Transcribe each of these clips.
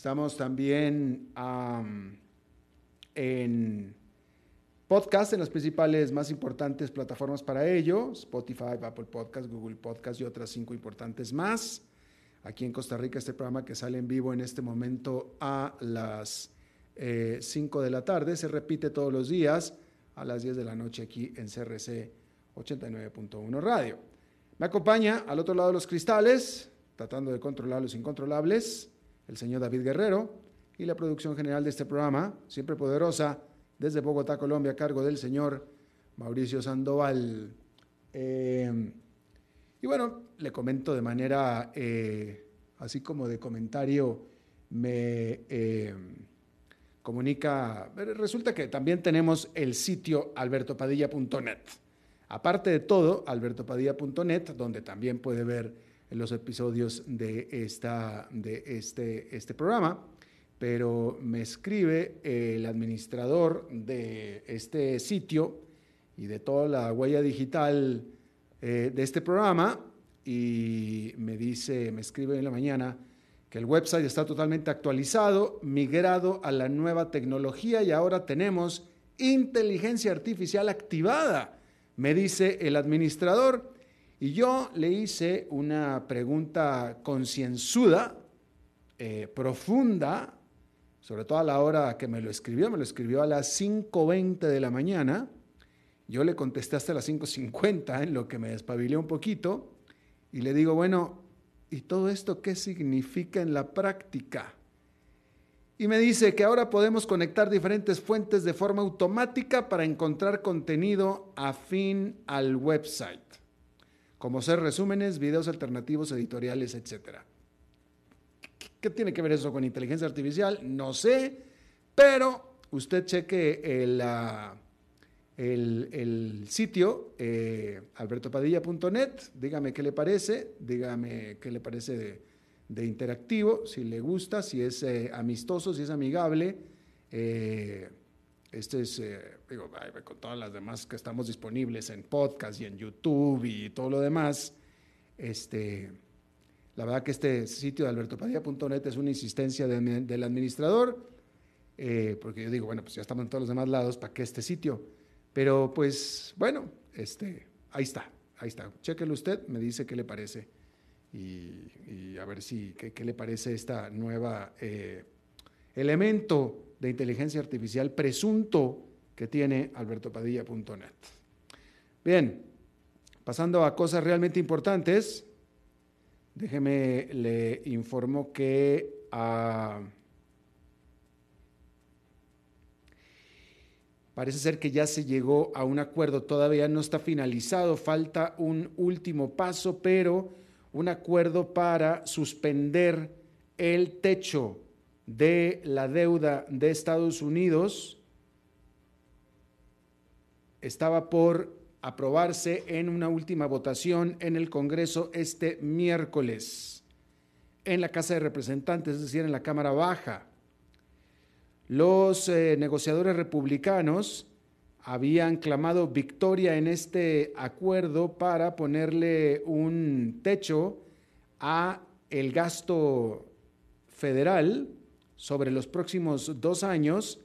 Estamos también en podcast en las principales más importantes plataformas para ello, Spotify, Apple Podcast, Google Podcast y otras cinco importantes más. Aquí en Costa Rica este programa que sale en vivo en este momento a las 5 eh, de la tarde se repite todos los días a las 10 de la noche aquí en CRC 89.1 Radio. Me acompaña al otro lado de los cristales, tratando de controlar los incontrolables, el señor David Guerrero y la producción general de este programa, siempre poderosa, desde Bogotá, Colombia, a cargo del señor Mauricio Sandoval. Eh, y bueno, le comento de manera, eh, así como de comentario, me eh, comunica, resulta que también tenemos el sitio albertopadilla.net. Aparte de todo, albertopadilla.net, donde también puede ver los episodios de, esta, de este, este programa pero me escribe el administrador de este sitio y de toda la huella digital eh, de este programa y me dice, me escribe en la mañana que el website está totalmente actualizado, migrado a la nueva tecnología y ahora tenemos inteligencia artificial activada, me dice el administrador. Y yo le hice una pregunta concienzuda, eh, profunda, sobre todo a la hora que me lo escribió, me lo escribió a las 5.20 de la mañana, yo le contesté hasta las 5.50, en lo que me despabilé un poquito, y le digo, bueno, ¿y todo esto qué significa en la práctica? Y me dice que ahora podemos conectar diferentes fuentes de forma automática para encontrar contenido afín al website, como ser resúmenes, videos alternativos, editoriales, etcétera. ¿Qué tiene que ver eso con inteligencia artificial? No sé, pero usted cheque el, ah, el, sitio eh, albertopadilla.net, dígame qué le parece, dígame qué le parece de, interactivo, si le gusta, si es eh, amistoso, si es amigable. Eh, este es, digo, con todas las demás que estamos disponibles en podcast y en YouTube y todo lo demás, este la verdad que este sitio de albertopadilla.net es una insistencia del administrador, eh, porque yo digo, bueno, pues ya estamos en todos los demás lados, ¿para qué este sitio? Pero pues bueno, este, ahí está, ahí está. Chéquelo usted, me dice qué le parece y, a ver si, qué, le parece esta nueva eh, elemento de inteligencia artificial presunto que tiene albertopadilla.net. Bien, pasando a cosas realmente importantes. Déjeme, le informo que Parece ser que ya se llegó a un acuerdo, todavía no está finalizado, falta un último paso, pero un acuerdo para suspender el techo de la deuda de Estados Unidos estaba por aprobarse en una última votación en el Congreso este miércoles, en la Casa de Representantes, es decir, en la Cámara Baja. Los eh, negociadores republicanos habían clamado victoria en este acuerdo para ponerle un techo a el gasto federal sobre los próximos dos años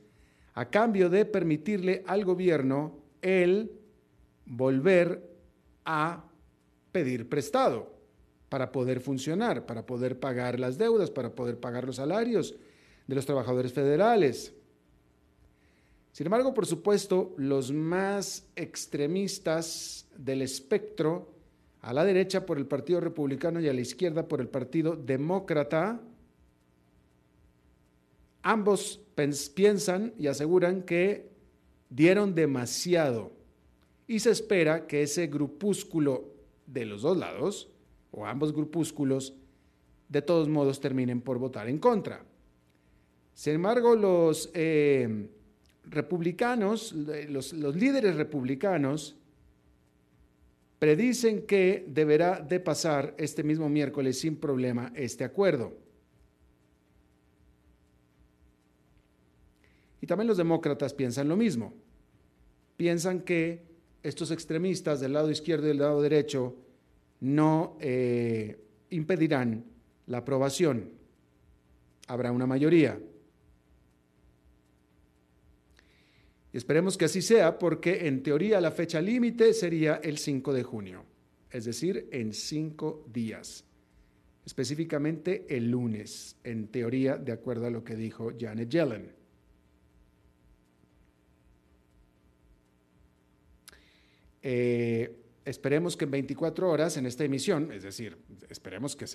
a cambio de permitirle al gobierno el volver a pedir prestado para poder funcionar, para poder pagar las deudas, para poder pagar los salarios de los trabajadores federales. Sin embargo, por supuesto, los más extremistas del espectro, a la derecha por el Partido Republicano y a la izquierda por el Partido Demócrata, ambos piensan y aseguran que dieron demasiado y se espera que ese grupúsculo de los dos lados, o ambos grupúsculos, de todos modos terminen por votar en contra. Sin embargo, los eh, republicanos, los, los líderes republicanos, predicen que deberá de pasar este mismo miércoles sin problema este acuerdo. Y también los demócratas piensan lo mismo. Piensan que estos extremistas del lado izquierdo y del lado derecho no eh, impedirán la aprobación. Habrá una mayoría. esperemos que así sea porque en teoría la fecha límite sería el 5 de junio, es decir, en cinco días, específicamente el lunes, en teoría, de acuerdo a lo que dijo Janet Yellen. Eh, esperemos que en 24 horas en esta emisión, es decir, esperemos que,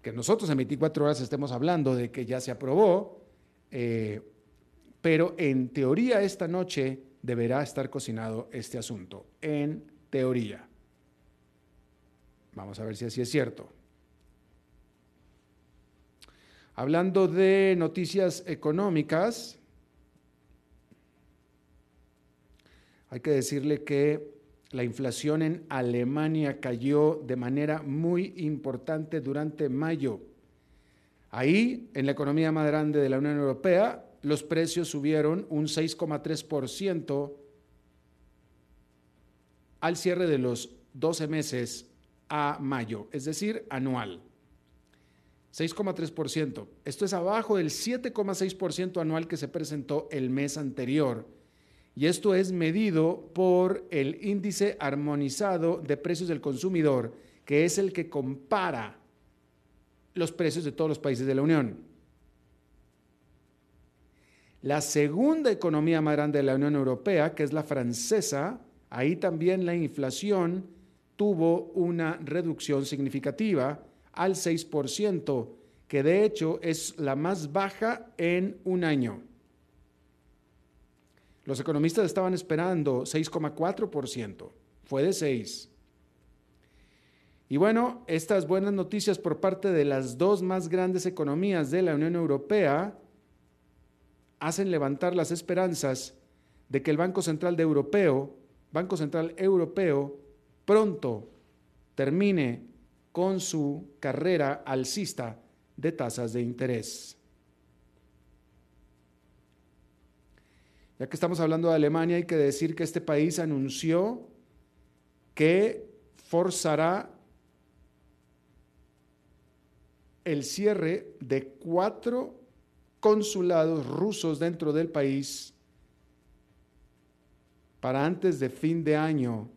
que nosotros en 24 horas estemos hablando de que ya se aprobó, eh, pero en teoría esta noche deberá estar cocinado este asunto, en teoría. Vamos a ver si así es cierto. Hablando de noticias económicas, hay que decirle que la inflación en Alemania cayó de manera muy importante durante mayo. Ahí, en la economía más grande de la Unión Europea, los precios subieron un 6,3% al cierre de los 12 meses a mayo, es decir, anual. 6,3%. Esto es abajo del 7,6% anual que se presentó el mes anterior y esto es medido por el índice armonizado de precios del consumidor, que es el que compara los precios de todos los países de la Unión. La segunda economía más grande de la Unión Europea, que es la francesa, ahí también la inflación tuvo una reducción significativa al 6%, que de hecho es la más baja en un año. Los economistas estaban esperando 6,4%, fue de 6. Y bueno, estas buenas noticias por parte de las dos más grandes economías de la Unión Europea hacen levantar las esperanzas de que el Banco Central Europeo, Banco Central Europeo, pronto termine con su carrera alcista de tasas de interés. Ya que estamos hablando de Alemania, hay que decir que este país anunció que forzará el cierre de cuatro consulados rusos dentro del país para antes de fin de año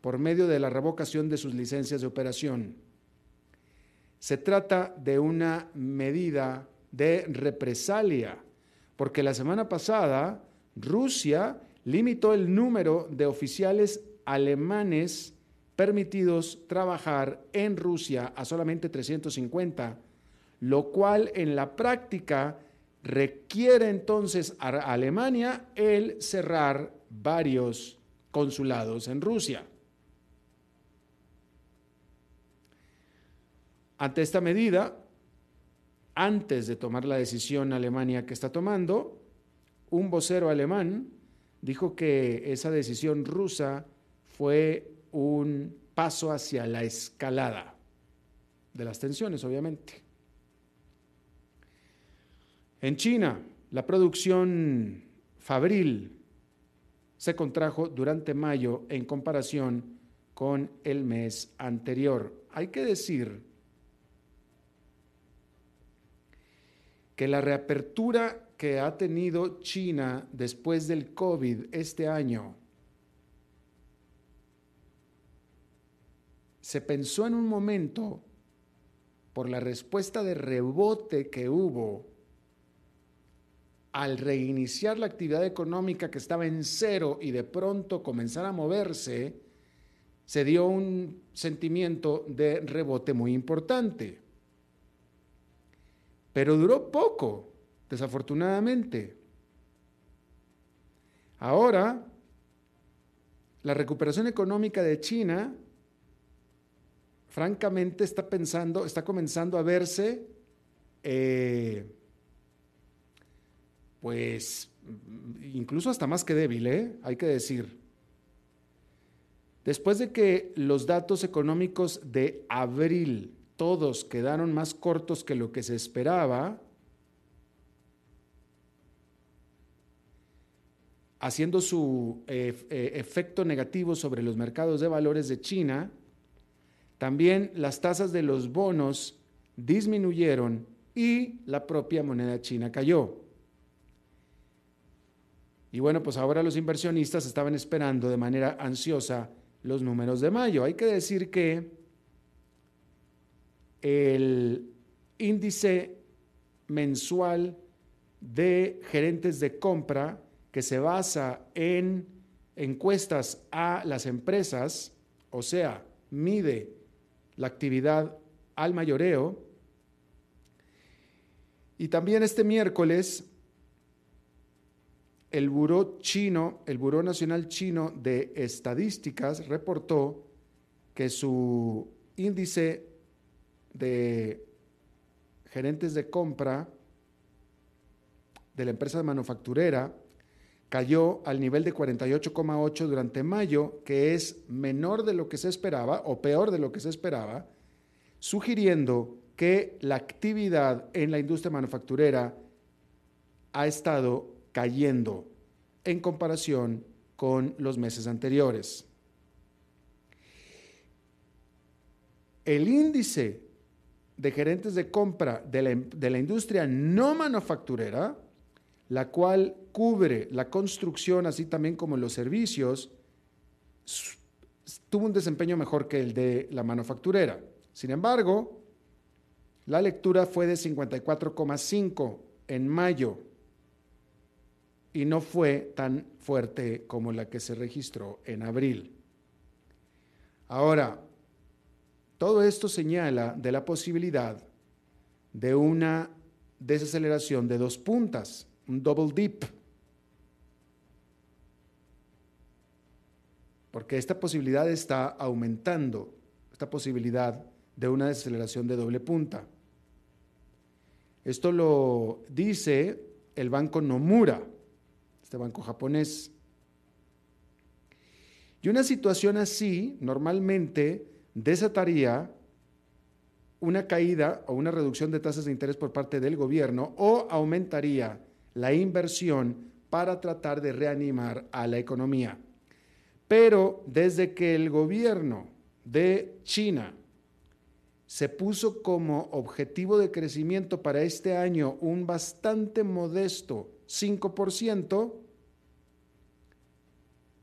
por medio de la revocación de sus licencias de operación. Se trata de una medida de represalia porque la semana pasada Rusia limitó el número de oficiales alemanes permitidos trabajar en Rusia a solamente 350, lo cual en la práctica requiere entonces a Alemania el cerrar varios consulados en Rusia. Ante esta medida, antes de tomar la decisión Alemania que está tomando, un vocero alemán dijo que esa decisión rusa fue un paso hacia la escalada de las tensiones, obviamente. En China, la producción fabril se contrajo durante mayo en comparación con el mes anterior. Hay que decir que la reapertura que ha tenido China después del COVID este año se pensó en un momento por la respuesta de rebote que hubo al reiniciar la actividad económica que estaba en cero y de pronto comenzar a moverse, se dio un sentimiento de rebote muy importante. Pero duró poco, desafortunadamente. Ahora, la recuperación económica de China, francamente, está pensando, está comenzando a verse, eh, pues, incluso hasta más que débil, ¿eh? hay que decir. Después de que los datos económicos de abril todos quedaron más cortos que lo que se esperaba, haciendo su eh, eh, efecto negativo sobre los mercados de valores de China, también las tasas de los bonos disminuyeron y la propia moneda china cayó. Y bueno, pues ahora los inversionistas estaban esperando de manera ansiosa los números de mayo. Hay que decir que el índice mensual de gerentes de compra que se basa en encuestas a las empresas, o sea, mide la actividad al mayoreo. Y también este miércoles, el Buró Chino, el Buró Nacional Chino de Estadísticas reportó que su índice de gerentes de compra de la empresa manufacturera cayó al nivel de 48,8 durante mayo, que es menor de lo que se esperaba o peor de lo que se esperaba, sugiriendo que la actividad en la industria manufacturera ha estado cayendo en comparación con los meses anteriores. El índice de gerentes de compra de la, industria no manufacturera, la cual cubre la construcción así también como los servicios, tuvo un desempeño mejor que el de la manufacturera. Sin embargo, la lectura fue de 54,5 en mayo y no fue tan fuerte como la que se registró en abril. Ahora, todo esto señala de la posibilidad de una desaceleración de dos puntas, un double dip. Porque esta posibilidad está aumentando, esta posibilidad de una desaceleración de doble punta. Esto lo dice el banco Nomura, este banco japonés. Y una situación así normalmente desataría una caída o una reducción de tasas de interés por parte del gobierno o aumentaría la inversión para tratar de reanimar a la economía. Pero desde que el gobierno de China se puso como objetivo de crecimiento para este año un bastante modesto 5%,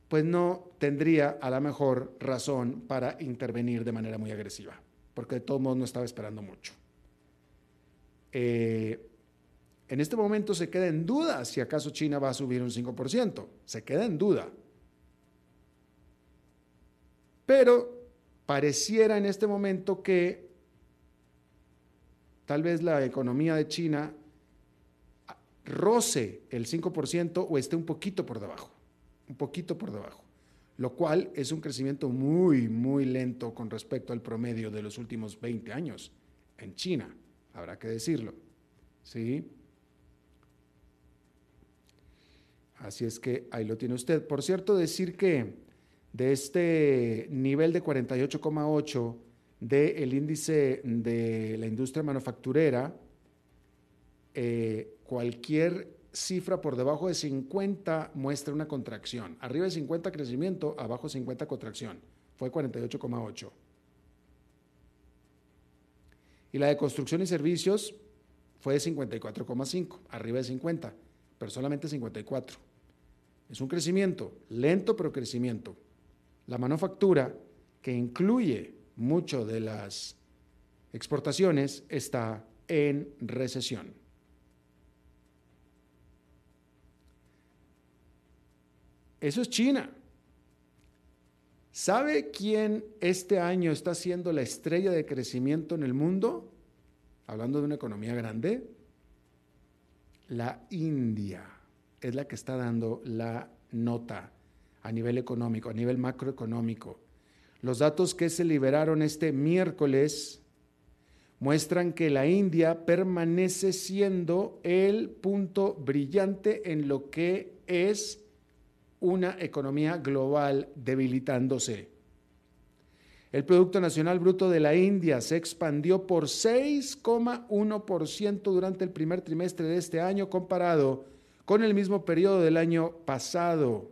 pues no tendría a la mejor razón para intervenir de manera muy agresiva, porque de todos modos no estaba esperando mucho. Eh, en este momento se queda en duda si acaso China va a subir un 5%, se queda en duda. Pero pareciera en este momento que tal vez la economía de China roce el 5% o esté un poquito por debajo, un poquito por debajo, lo cual es un crecimiento muy, muy lento con respecto al promedio de los últimos 20 años en China, habrá que decirlo. ¿Sí? Así es que ahí lo tiene usted. Por cierto, decir que de este nivel de 48,8 del índice de la industria manufacturera, eh, cualquier cifra por debajo de 50 muestra una contracción. Arriba de 50 crecimiento, abajo de 50 contracción. Fue 48,8. Y la de construcción y servicios fue de 54,5, arriba de 50, pero solamente 54. Es un crecimiento, lento pero crecimiento. La manufactura, que incluye mucho de las exportaciones, está en recesión. Eso es China. ¿Sabe quién este año está siendo la estrella de crecimiento en el mundo? Hablando de una economía grande. La India es la que está dando la nota a nivel económico, a nivel macroeconómico. Los datos que se liberaron este miércoles muestran que la India permanece siendo el punto brillante en lo que es una economía global debilitándose. El Producto Nacional Bruto de la India se expandió por 6,1% durante el primer trimestre de este año comparado con el mismo periodo del año pasado.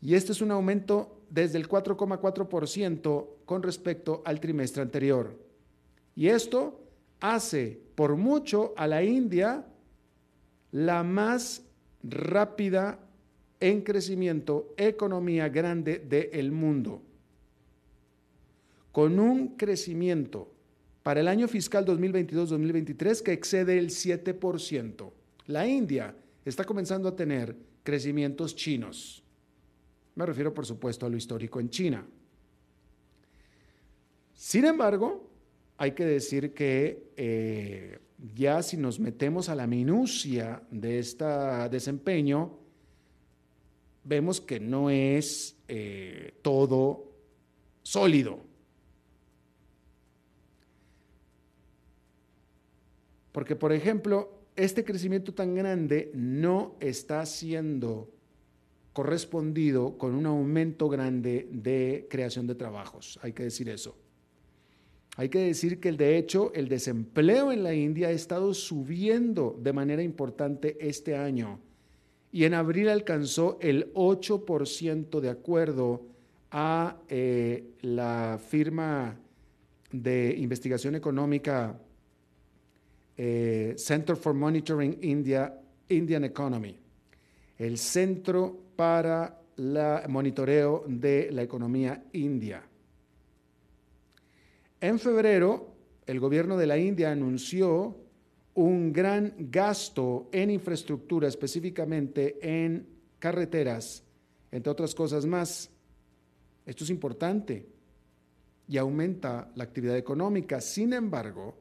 Y este es un aumento desde el 4,4% con respecto al trimestre anterior. Y esto hace por mucho a la India la más rápida en crecimiento economía grande del mundo, con un crecimiento para el año fiscal 2022-2023 que excede el 7%. La India está comenzando a tener crecimientos chinos. Me refiero, por supuesto, a lo histórico en China. Sin embargo, hay que decir que eh, ya si nos metemos a la minucia de este desempeño, vemos que no es eh, todo sólido. Porque, por ejemplo, este crecimiento tan grande no está siendo correspondido con un aumento grande de creación de trabajos. Hay que decir eso. Hay que decir que de hecho el desempleo en la India ha estado subiendo de manera importante este año y en abril alcanzó el 8% de acuerdo a eh, la firma de investigación económica eh, Center for Monitoring India, Indian Economy, el Centro para el Monitoreo de la Economía India. En febrero, el gobierno de la India anunció un gran gasto en infraestructura, específicamente en carreteras, entre otras cosas más. Esto es importante y aumenta la actividad económica. Sin embargo,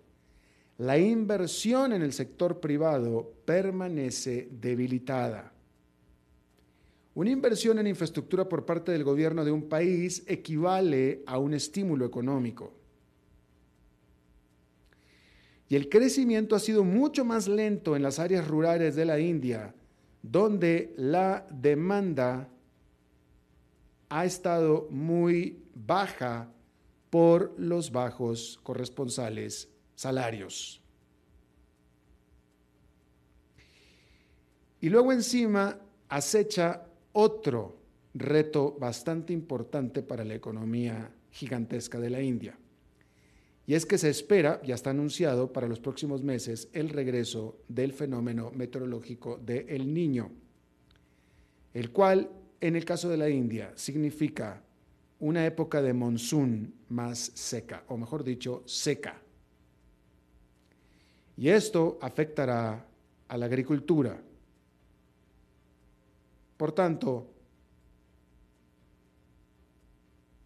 la inversión en el sector privado permanece debilitada. Una inversión en infraestructura por parte del gobierno de un país equivale a un estímulo económico. Y el crecimiento ha sido mucho más lento en las áreas rurales de la India, donde la demanda ha estado muy baja por los bajos corresponsales salarios. Y luego encima acecha otro reto bastante importante para la economía gigantesca de la India. Y es que se espera, ya está anunciado para los próximos meses, el regreso del fenómeno meteorológico de El Niño, el cual en el caso de la India significa una época de monzón más seca, o mejor dicho, seca. Y esto afectará a la agricultura. Por tanto,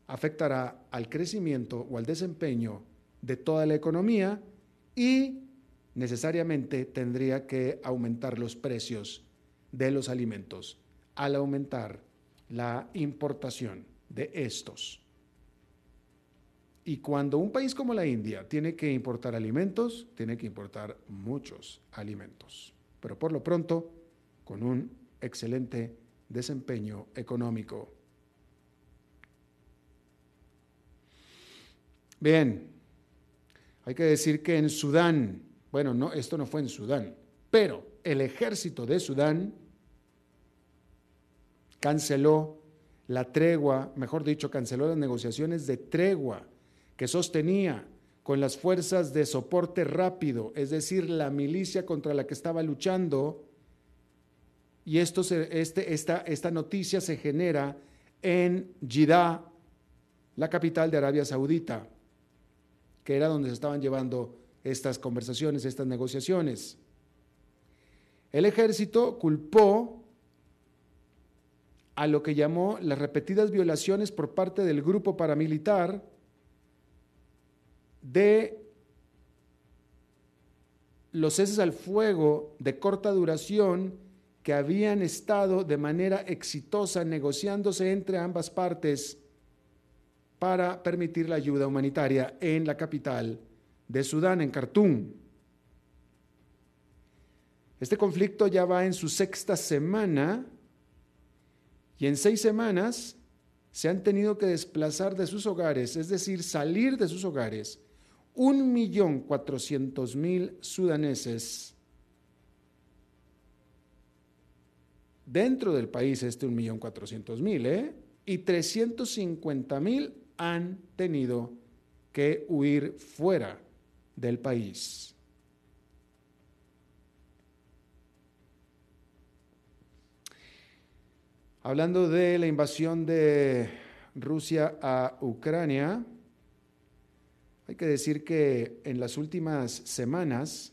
afectará al crecimiento o al desempeño de toda la economía y necesariamente tendría que aumentar los precios de los alimentos al aumentar la importación de estos. Y cuando un país como la India tiene que importar alimentos, tiene que importar muchos alimentos. Pero por lo pronto, con un excelente desempeño económico. Bien, hay que decir que en Sudán, bueno, no, esto no fue en Sudán, pero el ejército de Sudán canceló la tregua, mejor dicho, canceló las negociaciones de tregua que sostenía con las fuerzas de soporte rápido, es decir, la milicia contra la que estaba luchando. Y esto este, esta, esta noticia se genera en Jeddah, la capital de Arabia Saudita, que era donde se estaban llevando estas conversaciones, estas negociaciones. El ejército culpó a lo que llamó las repetidas violaciones por parte del grupo paramilitar de los ceses al fuego de corta duración que habían estado de manera exitosa negociándose entre ambas partes para permitir la ayuda humanitaria en la capital de Sudán, en Khartoum. Este conflicto ya va en su sexta semana y en seis semanas se han tenido que desplazar de sus hogares, es decir, salir de sus hogares, un millón cuatrocientos mil sudaneses. Dentro del país este un millón cuatrocientos mil, ¿eh? Y 350 mil han tenido que huir fuera del país. Hablando de la invasión de Rusia a Ucrania, hay que decir que en las últimas semanas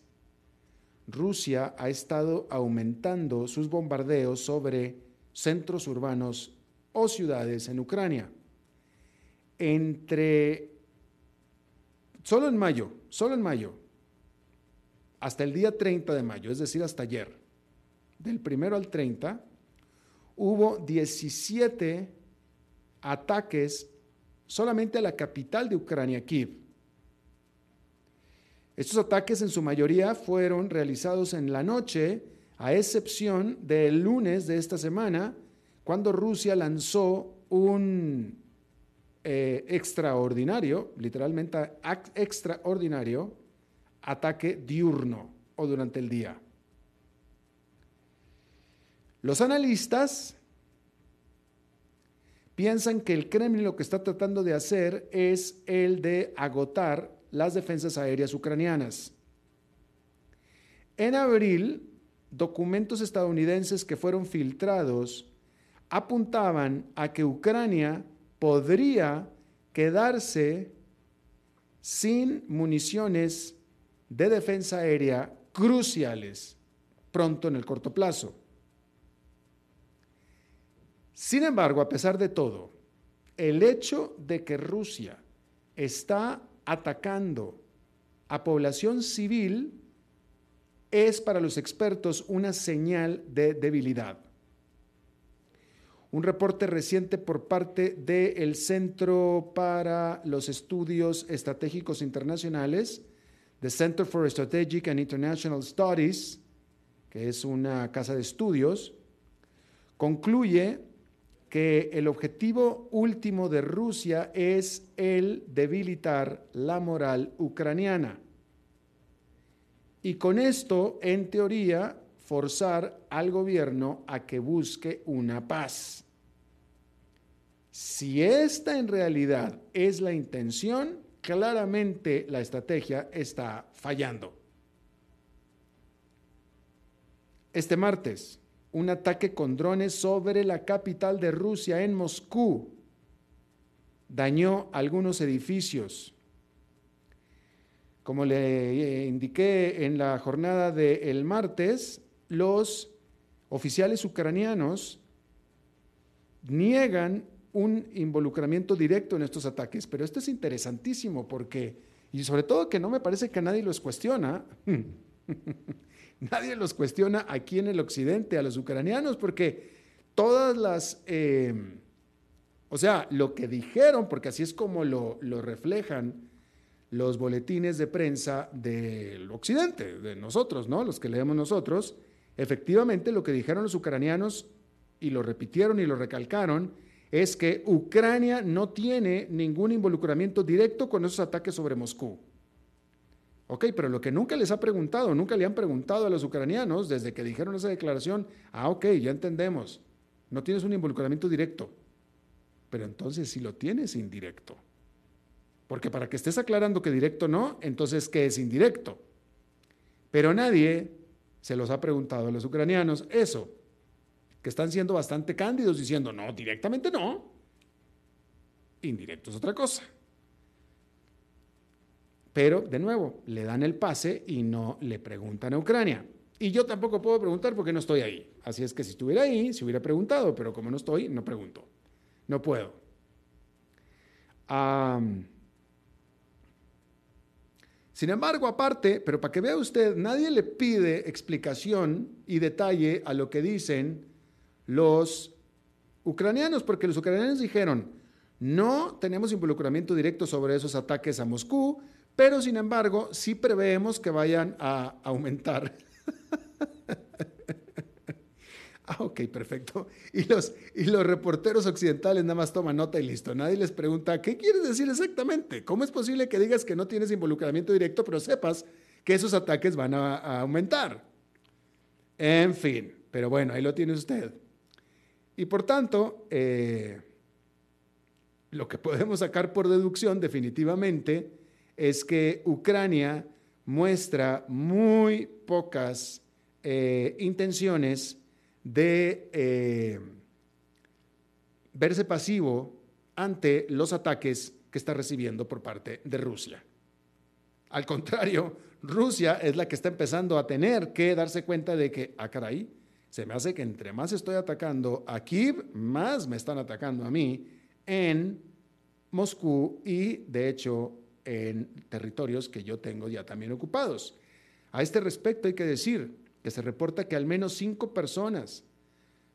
Rusia ha estado aumentando sus bombardeos sobre centros urbanos o ciudades en Ucrania. Entre, solo en mayo, solo en mayo, hasta el día 30 de mayo, es decir, hasta ayer, del primero al 30, hubo 17 ataques solamente a la capital de Ucrania, Kiev. Estos ataques en su mayoría fueron realizados en la noche, a excepción del lunes de esta semana, cuando Rusia lanzó un eh, extraordinario, literalmente extraordinario, ataque diurno o durante el día. Los analistas piensan que el Kremlin lo que está tratando de hacer es el de agotar las defensas aéreas ucranianas. En abril, documentos estadounidenses que fueron filtrados apuntaban a que Ucrania podría quedarse sin municiones de defensa aérea cruciales pronto en el corto plazo. Sin embargo, a pesar de todo, el hecho de que Rusia está atacando a población civil es para los expertos una señal de debilidad. Un reporte reciente por parte del Centro para los Estudios Estratégicos Internacionales, the Center for Strategic and International Studies, que es una casa de estudios, concluye que el objetivo último de Rusia es el debilitar la moral ucraniana. Y con esto, en teoría, forzar al gobierno a que busque una paz. Si esta en realidad es la intención, claramente la estrategia está fallando. Este martes, un ataque con drones sobre la capital de Rusia, en Moscú. Dañó algunos edificios. Como le eh, indiqué en la jornada del martes, los oficiales ucranianos niegan un involucramiento directo en estos ataques, pero esto es interesantísimo porque, y sobre todo que no me parece que nadie los cuestiona, Nadie los cuestiona aquí en el occidente, a los ucranianos, porque todas las... Eh, o sea, lo que dijeron, porque así es como lo reflejan los boletines de prensa del occidente, de nosotros, ¿no? Los que leemos nosotros, efectivamente lo que dijeron los ucranianos, y lo repitieron y lo recalcaron, es que Ucrania no tiene ningún involucramiento directo con esos ataques sobre Moscú. Ok, pero lo que nunca les ha preguntado, nunca le han preguntado a los ucranianos desde que dijeron esa declaración, ah, ok, ya entendemos, no tienes un involucramiento directo, pero entonces si lo tienes indirecto. Porque para que estés aclarando que directo no, entonces ¿qué es indirecto? Pero nadie se los ha preguntado a los ucranianos eso, que están siendo bastante cándidos diciendo, no, directamente no, indirecto es otra cosa. Pero, de nuevo, le dan el pase y no le preguntan a Ucrania. Y yo tampoco puedo preguntar porque no estoy ahí. Así es que si estuviera ahí, se hubiera preguntado, pero como no estoy, no pregunto. No puedo. sin embargo, aparte, pero para que vea usted, nadie le pide explicación y detalle a lo que dicen los ucranianos, porque los ucranianos dijeron, no tenemos involucramiento directo sobre esos ataques a Moscú, pero sin embargo sí preveemos que vayan a aumentar. ah, ok, perfecto. Y los, y los reporteros occidentales nada más toman nota y listo. Nadie les pregunta, ¿qué quieres decir exactamente? ¿Cómo es posible que digas que no tienes involucramiento directo, pero sepas que esos ataques van a, aumentar? En fin, pero bueno, ahí lo tiene usted. Y por tanto, eh, lo que podemos sacar por deducción definitivamente es que Ucrania muestra muy pocas eh, intenciones de eh, verse pasivo ante los ataques que está recibiendo por parte de Rusia. Al contrario, Rusia es la que está empezando a tener que darse cuenta de que, ah, caray, se me hace que entre más estoy atacando a Kiev, más me están atacando a mí en Moscú y, de hecho, en territorios que yo tengo ya también ocupados. A este respecto hay que decir que se reporta que al menos cinco personas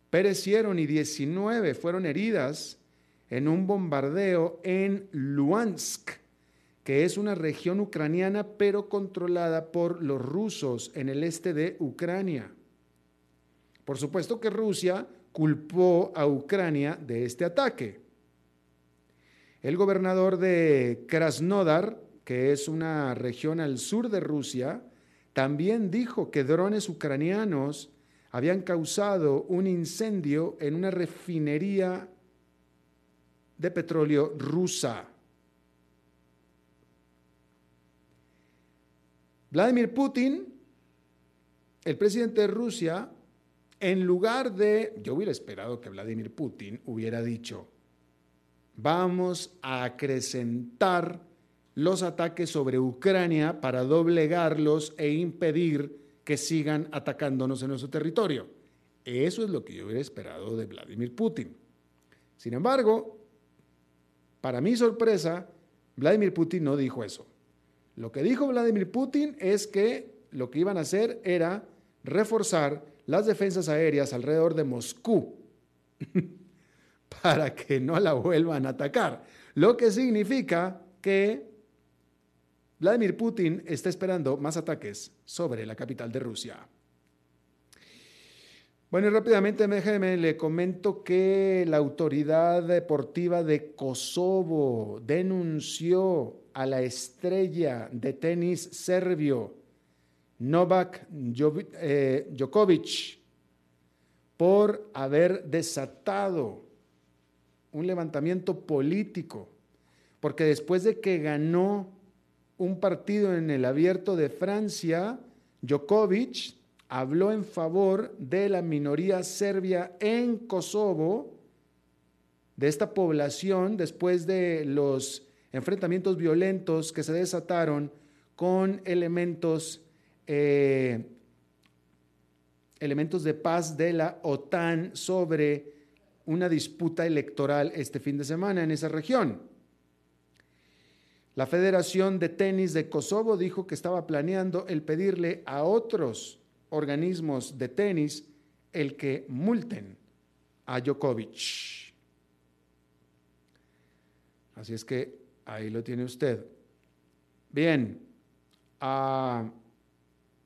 perecieron y 19 fueron heridas en un bombardeo en Luhansk, que es una región ucraniana pero controlada por los rusos en el este de Ucrania. Por supuesto que Rusia culpó a Ucrania de este ataque. El gobernador de Krasnodar, que es una región al sur de Rusia, también dijo que drones ucranianos habían causado un incendio en una refinería de petróleo rusa. Vladimir Putin, el presidente de Rusia, en lugar de, yo hubiera esperado que Vladimir Putin hubiera dicho, vamos a acrecentar los ataques sobre Ucrania para doblegarlos e impedir que sigan atacándonos en nuestro territorio. Eso es lo que yo hubiera esperado de Vladimir Putin. Sin embargo, para mi sorpresa, Vladimir Putin no dijo eso. Lo que dijo Vladimir Putin es que lo que iban a hacer era reforzar las defensas aéreas alrededor de Moscú. para que no la vuelvan a atacar. Lo que significa que Vladimir Putin está esperando más ataques sobre la capital de Rusia. Bueno, y rápidamente déjeme le comento que la autoridad deportiva de Kosovo denunció a la estrella de tenis serbio Novak eh, Djokovic por haber desatado un levantamiento político, porque después de que ganó un partido en el abierto de Francia, Djokovic habló en favor de la minoría serbia en Kosovo, de esta población, después de los enfrentamientos violentos que se desataron con elementos, eh, elementos de paz de la OTAN sobre una disputa electoral este fin de semana en esa región. La Federación de Tenis de Kosovo dijo que estaba planeando el pedirle a otros organismos de tenis el que multen a Djokovic. Así es que ahí lo tiene usted. Bien, ah,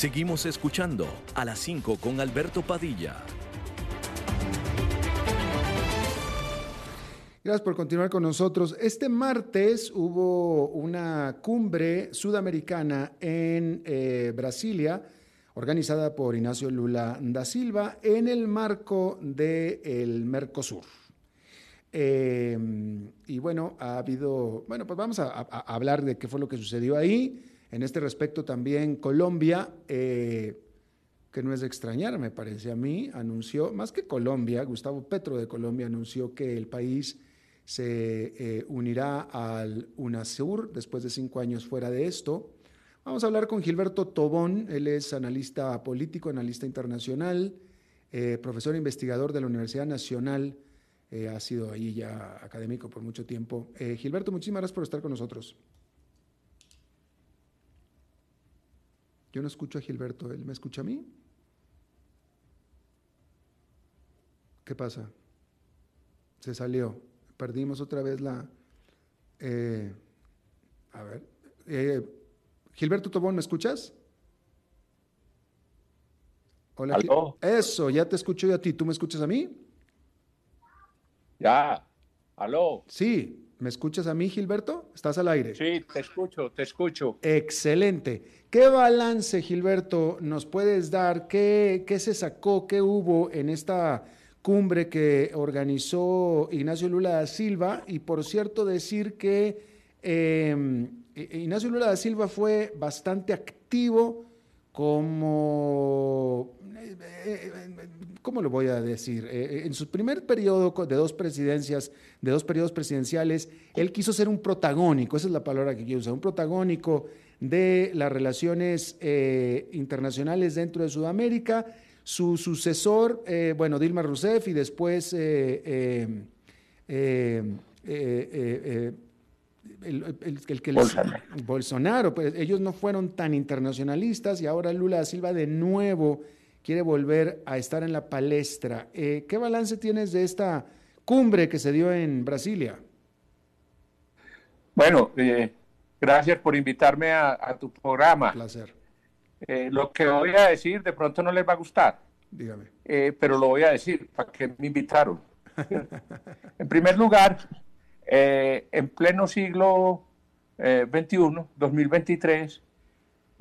Seguimos escuchando a las 5 con Alberto Padilla. Gracias por continuar con nosotros. Este martes hubo una cumbre sudamericana en eh, Brasilia, organizada por Ignacio Lula da Silva, en el marco del Mercosur. Eh, y bueno, ha habido, bueno, pues vamos a hablar de qué fue lo que sucedió ahí. En este respecto también Colombia, eh, que no es de extrañar, me parece a mí, anunció, más que Colombia, Gustavo Petro de Colombia anunció que el país se eh, unirá al UNASUR después de cinco años fuera de esto. Vamos a hablar con Gilberto Tobón, él es analista político, analista internacional, eh, profesor investigador de la Universidad Nacional, ha sido ahí ya académico por mucho tiempo. Gilberto, muchísimas gracias por estar con nosotros. Yo no escucho a Gilberto, ¿él me escucha a mí? ¿Qué pasa? Se salió. Perdimos otra vez la... Eh, a ver. Eh, Gilberto Tobón, ¿me escuchas? Hola. Eso, ya te escucho yo a ti. ¿Tú me escuchas a mí? Ya. Aló. Sí. ¿Me escuchas a mí, Gilberto? ¿Estás al aire? Sí, te escucho, te escucho. Excelente. ¿Qué balance, Gilberto, nos puedes dar? ¿Qué, qué se sacó? ¿Qué hubo en esta cumbre que organizó Ignacio Lula da Silva? Y por cierto, decir que em, Ignacio Lula da Silva fue bastante activo como ¿cómo lo voy a decir? Eh, eh, en su primer periodo de dos presidencias, de dos periodos presidenciales, él quiso ser un protagónico, esa es la palabra que quiero usar, un protagónico de las relaciones eh, internacionales dentro de Sudamérica. Su sucesor, bueno, Dilma Rousseff y después el, que Bolsonaro. Bolsonaro, pues ellos no fueron tan internacionalistas y ahora Lula da Silva de nuevo quiere volver a estar en la palestra. Eh, ¿Qué balance tienes de esta cumbre que se dio en Brasilia? Bueno, eh, gracias por invitarme a, tu programa. Un placer. Eh, lo que voy a decir de pronto no les va a gustar. Dígame. pero lo voy a decir para que me invitaron. en primer lugar, en pleno siglo XXI, 2023,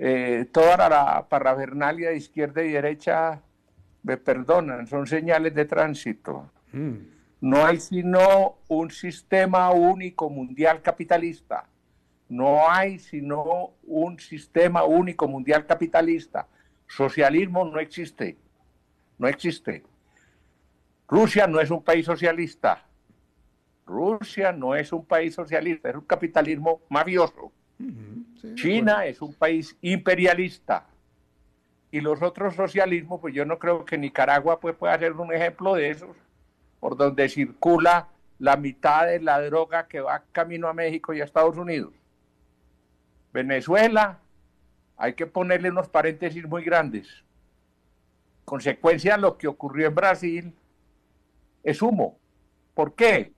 eh, toda la parafernalia de izquierda y derecha me perdonan, son señales de tránsito. Mm. No hay sino un sistema único mundial capitalista. No hay sino un sistema único mundial capitalista. Socialismo no existe. No existe. Rusia no es un país socialista. Rusia no es un país socialista, es un capitalismo mafioso. China es un país imperialista. Y los otros socialismos, pues yo no creo que Nicaragua pues, pueda ser un ejemplo de esos. por donde circula la mitad de la droga que va camino a México y a Estados Unidos. Venezuela, hay que ponerle unos paréntesis muy grandes. Consecuencia de lo que ocurrió en Brasil es humo. ¿Por qué?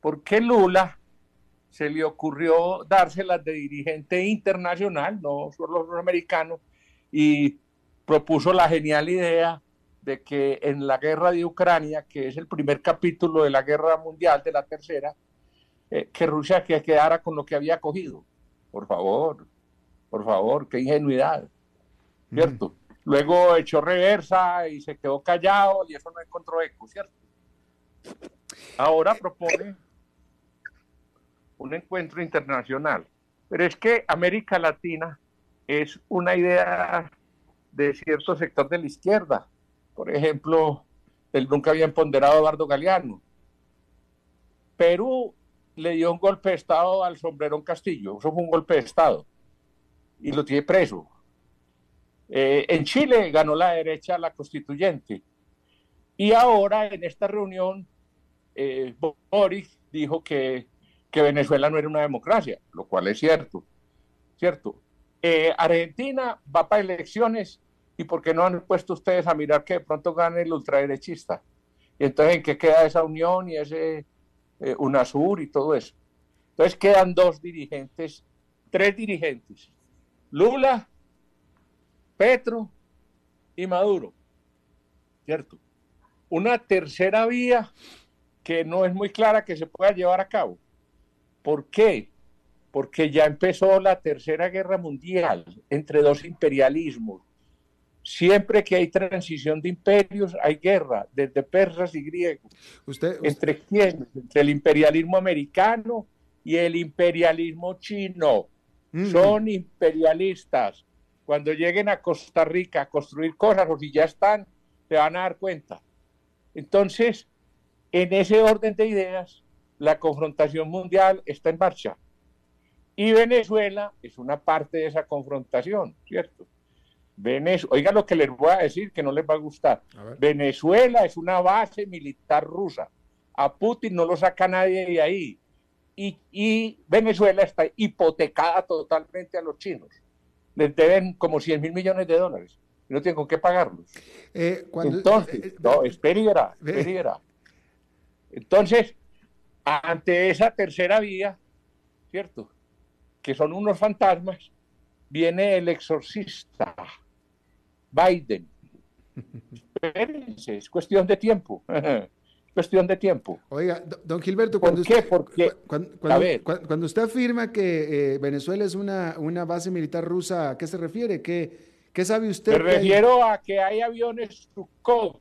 Porque Lula se le ocurrió dárselas de dirigente internacional, no solo americano, y propuso la genial idea de que en la guerra de Ucrania, que es el primer capítulo de la guerra mundial, de la tercera, eh, que Rusia que quedara con lo que había cogido. Por favor, por favor, qué ingenuidad, ¿cierto? Luego echó reversa y se quedó callado y eso no encontró eco, ¿cierto? Ahora propone un encuentro internacional. Pero es que América Latina es una idea de cierto sector de la izquierda. Por ejemplo, el nunca había ponderado Eduardo Galeano. Perú le dio un golpe de Estado al sombrerón Castillo. Eso fue un golpe de Estado. Y lo tiene preso. Eh, en Chile ganó la derecha la constituyente. Y ahora en esta reunión, eh, Boris dijo que, que, Venezuela no era una democracia, lo cual es cierto. ¿Cierto? Eh, Argentina va para elecciones y ¿por qué no han puesto ustedes a mirar que de pronto gane el ultraderechista? Y entonces, ¿en qué queda esa unión y ese eh, UNASUR y todo eso? Entonces quedan dos dirigentes, tres dirigentes, Lula, Petro y Maduro, ¿cierto? Una tercera vía que no es muy clara que se pueda llevar a cabo. ¿Por qué? Porque ya empezó la tercera guerra mundial entre dos imperialismos, Siempre que hay transición de imperios, hay guerra, desde persas y griegos. ¿Usted, ¿Entre quiénes? Entre el imperialismo americano y el imperialismo chino. Mm. Son imperialistas. Cuando lleguen a Costa Rica a construir cosas, o si ya están, se van a dar cuenta. Entonces, en ese orden de ideas, la confrontación mundial está en marcha. Y Venezuela es una parte de esa confrontación, ¿cierto? Venezuela, oiga lo que les voy a decir que no les va a gustar. Venezuela es una base militar rusa. A Putin no lo saca nadie de ahí. Y, Venezuela está hipotecada totalmente a los chinos. Les deben como 100 mil millones de dólares. Y no tienen con qué pagarlos. Eh, Entonces, eh, eh, no, espera, espera. Entonces, ante esa tercera vía, ¿cierto? Que son unos fantasmas, viene el exorcista Biden. Espérense, es cuestión de tiempo. cuestión de tiempo. Oiga, don Gilberto, cuando, qué? Usted, cuando, usted afirma que eh, Venezuela es una, una, base militar rusa, ¿a qué se refiere? ¿Qué, qué sabe usted? Me refiero a que hay aviones Sukhoi,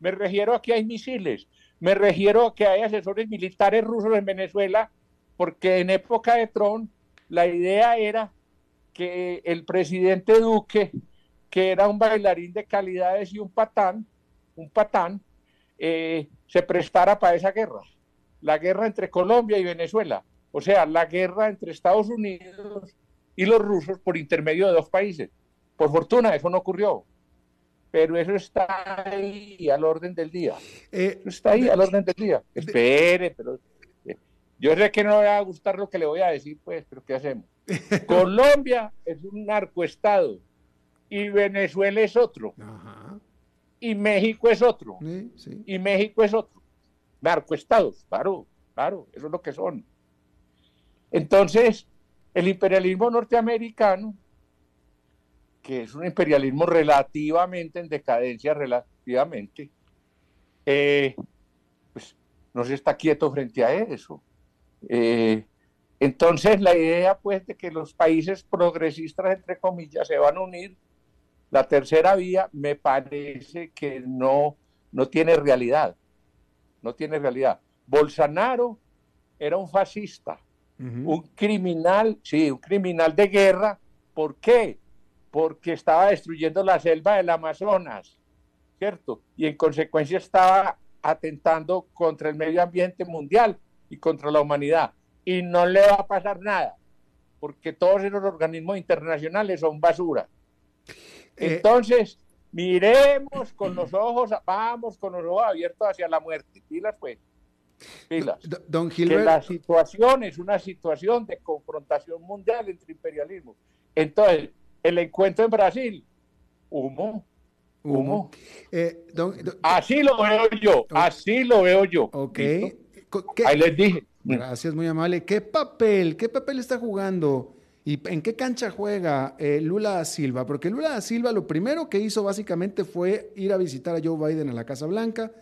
me refiero a que hay misiles, me refiero a que hay asesores militares rusos en Venezuela, porque en época de Trump la idea era que el presidente Duque que era un bailarín de calidades y un patán, un patán, eh, se prestara para esa guerra, la guerra entre Colombia y Venezuela, o sea, la guerra entre Estados Unidos y los rusos por intermedio de dos países. Por fortuna, eso no ocurrió, pero eso está ahí al orden del día. Eh, está ahí al orden del día. Espere, pero eh, yo sé que no le va a gustar lo que le voy a decir, pues, pero ¿qué hacemos? Colombia es un narcoestado y Venezuela es otro. Y México es otro. Y México es otro. Narcoestados, claro, claro, eso es lo que son. Entonces, el imperialismo norteamericano, que es un imperialismo relativamente en decadencia, relativamente, eh, pues no se está quieto frente a eso. Eh, entonces, la idea, pues, de que los países progresistas, entre comillas, se van a unir la tercera vía me parece que no, no tiene realidad. No tiene realidad. Bolsonaro era un fascista, un criminal, sí, un criminal de guerra. ¿Por qué? Porque estaba destruyendo la selva del Amazonas, ¿cierto? Y en consecuencia estaba atentando contra el medio ambiente mundial y contra la humanidad. Y no le va a pasar nada, porque todos esos organismos internacionales son basura. Eh, Entonces, Miremos con los ojos, vamos con los ojos abiertos hacia la muerte. Pilas, pues. Pilas. Don Que Gilbert, la situación es una situación de confrontación mundial entre imperialismo. Entonces, el encuentro en Brasil, humo, humo. eh, don- don- Así lo veo yo, así lo veo yo. ok. ¿Listo? Co- ¿qué- Ahí les dije. Gracias, muy amable. ¿Qué papel, qué papel está jugando y en qué cancha juega eh, Lula da Silva? Porque Lula da Silva lo primero que hizo básicamente fue ir a visitar a Joe Biden a la Casa Blanca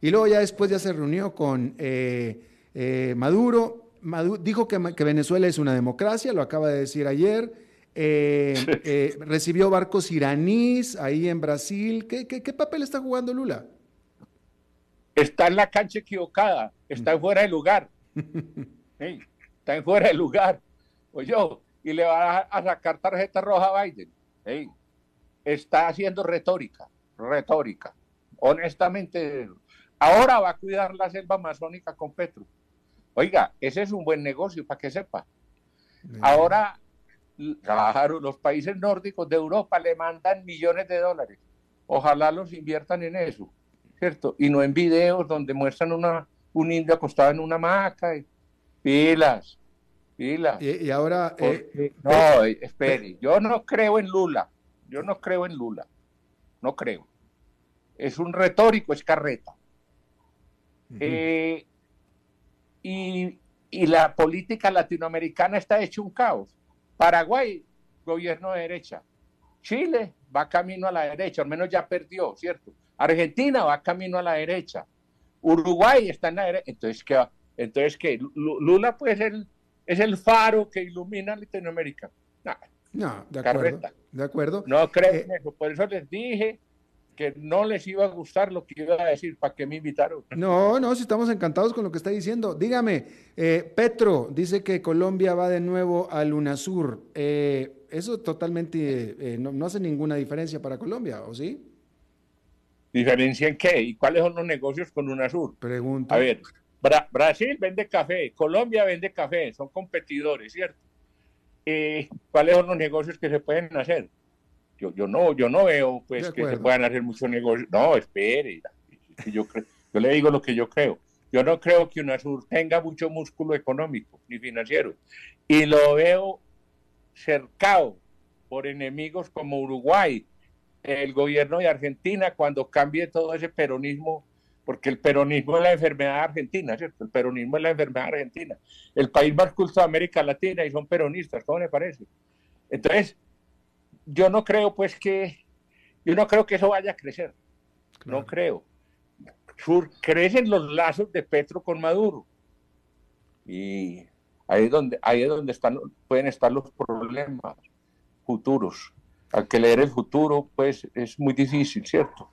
y luego ya después ya se reunió con eh, eh, Maduro. Madu- dijo que Venezuela es una democracia, lo acaba de decir ayer. Eh, eh, recibió barcos iraníes ahí en Brasil. ¿Qué, qué, qué papel está jugando Lula? está en la cancha equivocada, está en fuera de lugar. Está en fuera de lugar. Oye, y le va a, sacar tarjeta roja a Biden. Está haciendo retórica, retórica. Honestamente, ahora va a cuidar la selva amazónica con Petro. Oiga, ese es un buen negocio, para que sepa. Ahora, claro, los países nórdicos de Europa le mandan millones de dólares. Ojalá los inviertan en eso, ¿cierto? Y no en videos donde muestran una, un indio acostado en una hamaca. y- pilas, pilas. Y, y ahora... eh, Porque- no, eh, espere, yo no creo en Lula. Yo no creo en Lula. No creo. Es un retórico, es carreta. Eh, y, y la política latinoamericana está hecho un caos. Paraguay, gobierno de derecha. Chile va camino a la derecha, al menos ya perdió, ¿cierto? Argentina va camino a la derecha. Uruguay está en la derecha. Entonces, ¿qué? Entonces, ¿qué? Lu- Lula, pues, el, es el faro que ilumina Latinoamérica. Nah, No, de acuerdo. Carreta. De acuerdo. no creo Eh, en eso. Por eso les dije que no les iba a gustar lo que iba a decir. ¿Para qué me invitaron? No, no, si estamos encantados con lo que está diciendo. Dígame, eh, Petro dice que Colombia va de nuevo al UNASUR. Eh, eso totalmente eh, no, no hace ninguna diferencia para Colombia, ¿o sí? ¿Diferencia en qué? ¿Y cuáles son los negocios con UNASUR? Pregunto. A ver, Bra- Brasil vende café, Colombia vende café, son competidores, ¿cierto? Eh, ¿Cuáles son los negocios que se pueden hacer? Yo, yo no, yo no veo pues que se puedan hacer muchos negocios. No, espere. Yo, cre- yo le digo lo que yo creo. Yo no creo que UNASUR tenga mucho músculo económico ni financiero. Y lo veo cercado por enemigos como Uruguay, el gobierno de Argentina, cuando cambie todo ese peronismo, porque el peronismo es la enfermedad argentina, ¿cierto? El peronismo es la enfermedad argentina. El país más culto de América Latina y son peronistas, ¿cómo le parece? Entonces, yo no creo pues que, yo no creo que eso vaya a crecer, no creo. Sur, crecen los lazos de Petro con Maduro. Y ahí es donde, ahí es donde están, pueden estar los problemas futuros. Al que leer el futuro, pues es muy difícil, ¿cierto?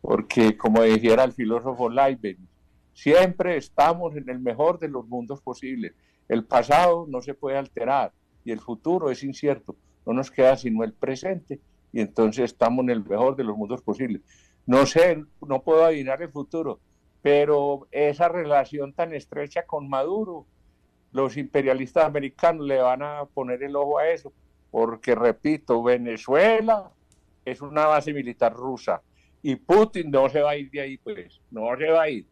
Porque, como dijera el filósofo Leibniz, siempre estamos en el mejor de los mundos posibles. El pasado no se puede alterar y el futuro es incierto. No nos queda sino el presente y entonces estamos en el mejor de los mundos posibles. No sé, no puedo adivinar el futuro, pero esa relación tan estrecha con Maduro, los imperialistas americanos le van a poner el ojo a eso, porque repito, Venezuela es una base militar rusa y Putin no se va a ir de ahí, pues, no se va a ir,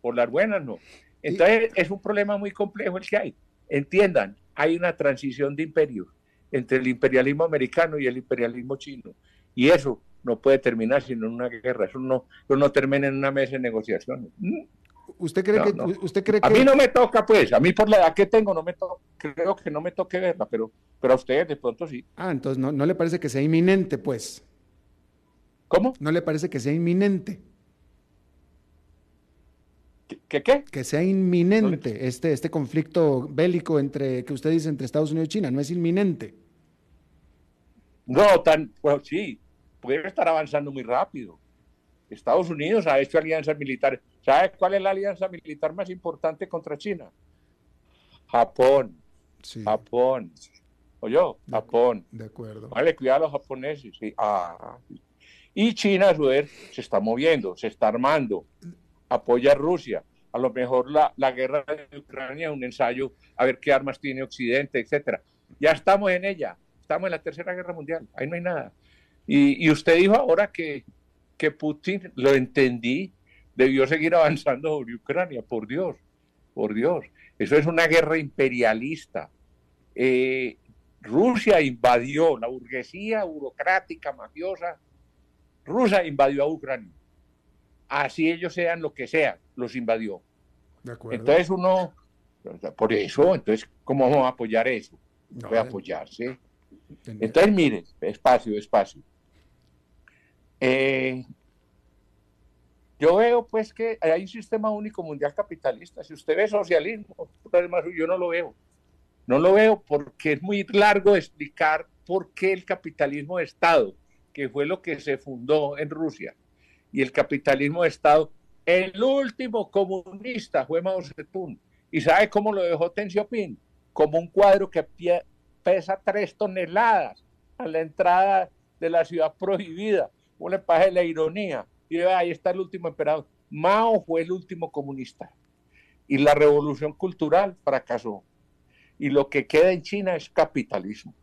por las buenas no. Entonces es un problema muy complejo el que hay. Entiendan, hay una transición de imperios entre el imperialismo americano y el imperialismo chino, y eso no puede terminar sino en una guerra, eso no, eso no termina en una mesa de negociaciones. Mm. ¿Usted cree No, que no. usted cree A que mí no me toca, pues, a mí por la edad que tengo, no me to- creo que no me toque verla, pero, pero a ustedes de pronto sí. Ah, entonces no, no le parece que sea inminente, pues. ¿Cómo? No le parece que sea inminente. ¿Qué qué? Que sea inminente este, este conflicto bélico entre, que usted dice, entre Estados Unidos y China. No es inminente. No, tan, pues sí, puede estar avanzando muy rápido. Estados Unidos ha hecho alianzas militares. ¿Sabe cuál es la alianza militar más importante contra China? Japón, Sí, Japón. Oye, Japón. de acuerdo. Vale, cuidado a los japoneses. Sí. Ah. Y China, a su vez, se está moviendo, se está armando, apoya a Rusia. A lo mejor la, la guerra de Ucrania, un ensayo, a ver qué armas tiene Occidente, etcétera. Ya estamos en ella, estamos en la Tercera Guerra Mundial, ahí no hay nada. Y, y usted dijo ahora que, que Putin, lo entendí, debió seguir avanzando sobre Ucrania, por Dios, por Dios. Eso es una guerra imperialista. Eh, Rusia invadió, la burguesía burocrática, mafiosa, rusa invadió a Ucrania. Así ellos sean lo que sean, los invadió. Entonces uno, por eso, entonces, ¿cómo vamos a apoyar eso? No, voy a apoyarse. Entonces, mire, espacio, espacio. Eh, yo veo pues que hay un sistema único mundial capitalista. Si usted ve socialismo, yo no lo veo. No lo veo porque es muy largo explicar por qué el capitalismo de Estado, que fue lo que se fundó en Rusia, y el capitalismo de Estado, el último comunista fue Mao Zedong. ¿Y sabe cómo lo dejó Deng Xiaoping? Como un cuadro que pesa tres toneladas a la entrada de la ciudad prohibida. ¿Cómo le pasa la ironía? Y ahí está el último emperador. Mao fue el último comunista. Y la revolución cultural fracasó y lo que queda en China es capitalismo.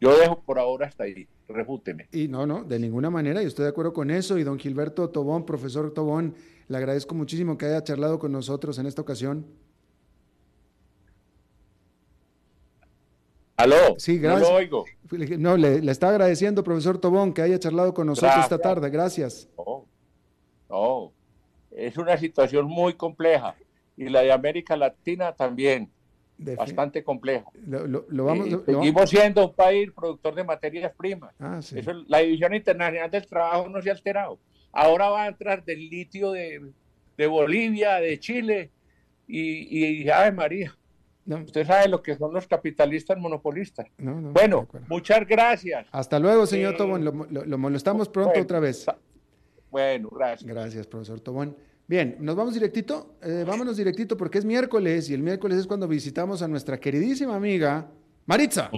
Yo dejo por ahora hasta ahí, refúteme. Y no, no, de ninguna manera, y estoy de acuerdo con eso. Y don Gilberto Tobón, profesor Tobón, le agradezco muchísimo que haya charlado con nosotros en esta ocasión. Aló, sí, gracias. No lo oigo. No, le, está agradeciendo, profesor Tobón, que haya charlado con nosotros esta tarde. Gracias. no, es una situación muy compleja y la de América Latina también bastante complejo. Lo, vamos, eh, seguimos siendo un país productor de materias primas. Ah, Eso, la División Internacional del Trabajo no se ha alterado. Ahora va a entrar del litio de, Bolivia, de Chile y, y Ave María. Usted sabe lo que son los capitalistas monopolistas. bueno, muchas gracias. Hasta luego, señor eh, Tobón. Lo, molestamos pronto otra vez. Bueno, gracias. Gracias, profesor Tobón. Bien, nos vamos directito, eh, vámonos directito porque es miércoles y el miércoles es cuando visitamos a nuestra queridísima amiga Maritza.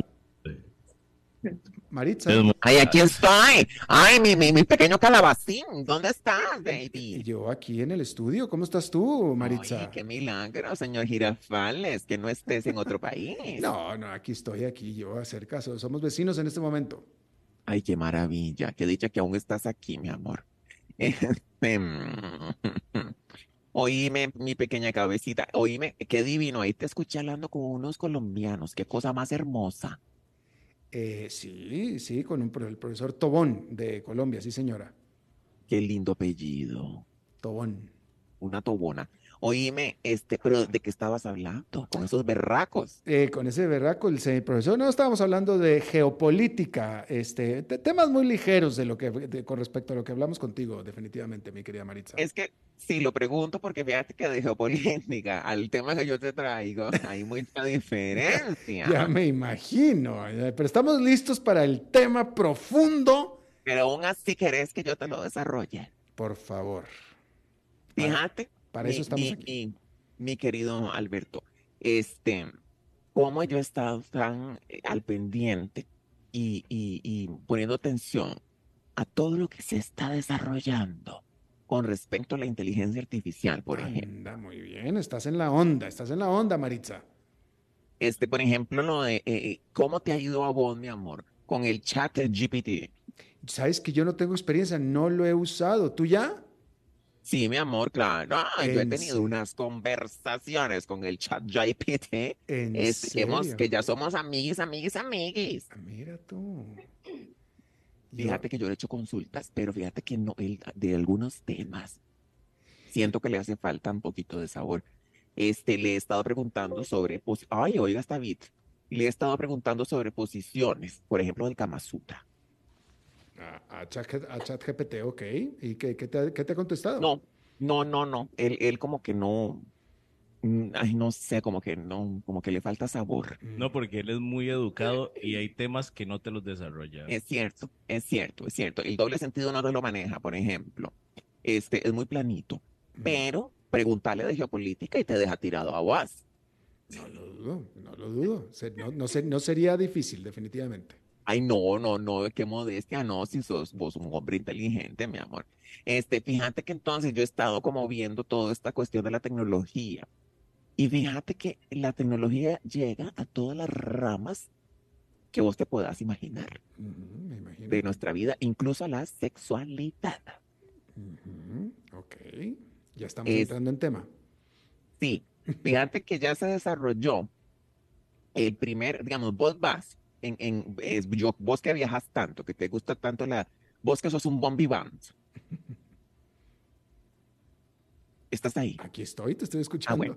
Maritza. Ay, aquí estoy. Ay, mi, mi, pequeño calabacín. ¿Dónde estás, baby? Yo aquí en el estudio. ¿Cómo estás tú, Maritza? Ay, qué milagro, señor Girafales, que no estés en otro país. No, no, aquí estoy, aquí yo a hacer caso. Somos vecinos en este momento. Ay, qué maravilla. Qué dicha que aún estás aquí, mi amor. Este, oíme, mi pequeña cabecita, oíme, qué divino, ahí te escuché hablando con unos colombianos, qué cosa más hermosa. Eh, sí, sí, con un, el profesor Tobón de Colombia, sí señora. Qué lindo apellido. Tobón. Una tobona. Oíme, este, pero ¿de qué estabas hablando? Con esos berracos. Eh, con ese berraco, el profesor, no estábamos hablando de geopolítica, este, temas muy ligeros de lo que, con respecto a lo que hablamos contigo, definitivamente, mi querida Maritza. Es que sí, lo pregunto porque fíjate que de geopolítica al tema que yo te traigo, hay mucha diferencia. ya me imagino, eh, pero estamos listos para el tema profundo. Pero aún así querés que yo te lo desarrolle. Por favor. Fíjate. Para eso estamos aquí. Mi, querido Alberto, este, cómo yo he estado tan eh, al pendiente y, poniendo atención a todo lo que se está desarrollando con respecto a la inteligencia artificial, por ejemplo. Muy bien, estás en la onda, estás en la onda, Maritza. Este, por ejemplo, lo de, eh, eh, ¿cómo te ha ido a vos, mi amor, con el chat GPT? Sabes que yo no tengo experiencia, no lo he usado. ¿Tú ya? Sí, mi amor, claro. yo he tenido unas conversaciones con el chat GPT. ¿En que ya somos amiguis, amiguis, amiguis. Ah, mira tú. Fíjate que yo le he hecho consultas, pero fíjate que no, de algunos temas siento que le hace falta un poquito de sabor. Este, le he estado preguntando sobre, ay, oiga, está bit. Le he estado preguntando sobre posiciones, por ejemplo, del Kama Sutra. A, ChatGPT, ok. ¿Y qué, te ha, contestado? No, no, no, no. Él, él como que no, mm, ay, no sé, como que no, como que le falta sabor. Mm. No, porque él es muy educado y hay temas que no te los desarrolla. Es cierto, es cierto, es cierto. El doble sentido no te lo maneja, por ejemplo. Este, es muy planito. Mm. Pero preguntarle de geopolítica y te deja tirado a vos. No lo dudo, no lo dudo. No, no sería difícil, definitivamente. Ay, no, no, no, qué modestia, no, si sos vos un hombre inteligente, mi amor. Este, fíjate que entonces yo he estado como viendo toda esta cuestión de la tecnología. Y fíjate que la tecnología llega a todas las ramas que vos te puedas imaginar me imagino. de nuestra vida, incluso la sexualidad. Ujú, Ok, ya estamos Es- entrando en tema. Sí, fíjate que ya se desarrolló el primer, digamos, vos vas, en, en, es- yo, vos que viajas tanto, que te gusta tanto la, vos que sos un bombi band. Estás ahí. Aquí estoy, te estoy escuchando. bueno.